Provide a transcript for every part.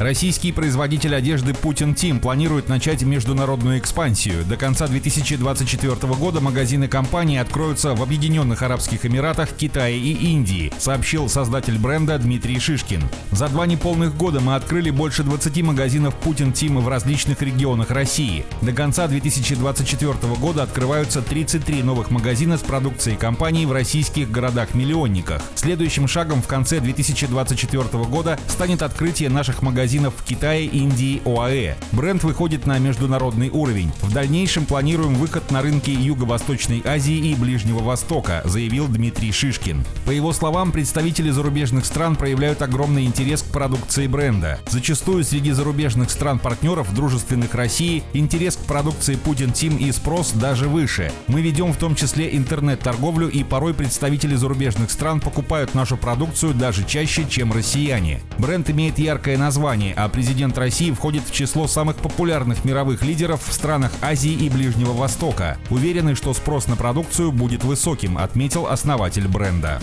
Российский производитель одежды Putin Team планирует начать международную экспансию. До конца 2024 года магазины компании откроются в Объединенных Арабских Эмиратах, Китае и Индии, сообщил создатель бренда Дмитрий Шишкин. За два неполных года мы открыли больше 20 магазинов Putin Team в различных регионах России. До конца 2024 года открываются 33 новых магазина с продукцией компании в российских городах-миллионниках. Следующим шагом в конце 2024 года станет открытие наших магазинов магазинов в Китае, Индии, ОАЭ. Бренд выходит на международный уровень. В дальнейшем планируем выход на рынки Юго-Восточной Азии и Ближнего Востока, заявил Дмитрий Шишкин. По его словам, представители зарубежных стран проявляют огромный интерес к продукции бренда. Зачастую среди зарубежных стран-партнеров, дружественных России, интерес к продукции Putin Team и спрос даже выше. Мы ведем в том числе интернет-торговлю и порой представители зарубежных стран покупают нашу продукцию даже чаще, чем россияне. Бренд имеет яркое название компании, а президент России входит в число самых популярных мировых лидеров в странах Азии и Ближнего Востока. Уверены, что спрос на продукцию будет высоким, отметил основатель бренда.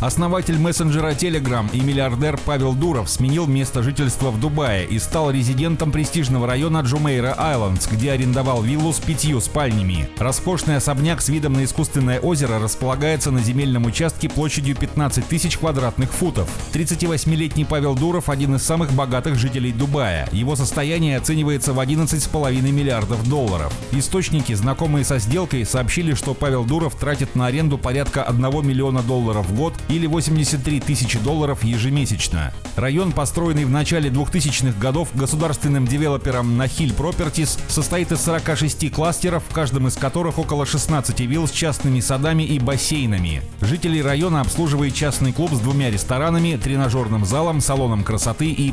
Основатель мессенджера Telegram и миллиардер Павел Дуров сменил место жительства в Дубае и стал резидентом престижного района Джумейра Айлендс, где арендовал виллу с пятью спальнями. Роскошный особняк с видом на искусственное озеро располагается на земельном участке площадью 15 тысяч квадратных футов. 38-летний Павел Дуров – один из самых богатых жителей Дубая. Его состояние оценивается в 11,5 миллиардов долларов. Источники, знакомые со сделкой, сообщили, что Павел Дуров тратит на аренду порядка 1 миллиона долларов в год или 83 тысячи долларов ежемесячно. Район, построенный в начале 2000-х годов государственным девелопером Nahil Properties, состоит из 46 кластеров, в каждом из которых около 16 вилл с частными садами и бассейнами. Жителей района обслуживает частный клуб с двумя ресторанами, тренажерным залом, салоном красоты и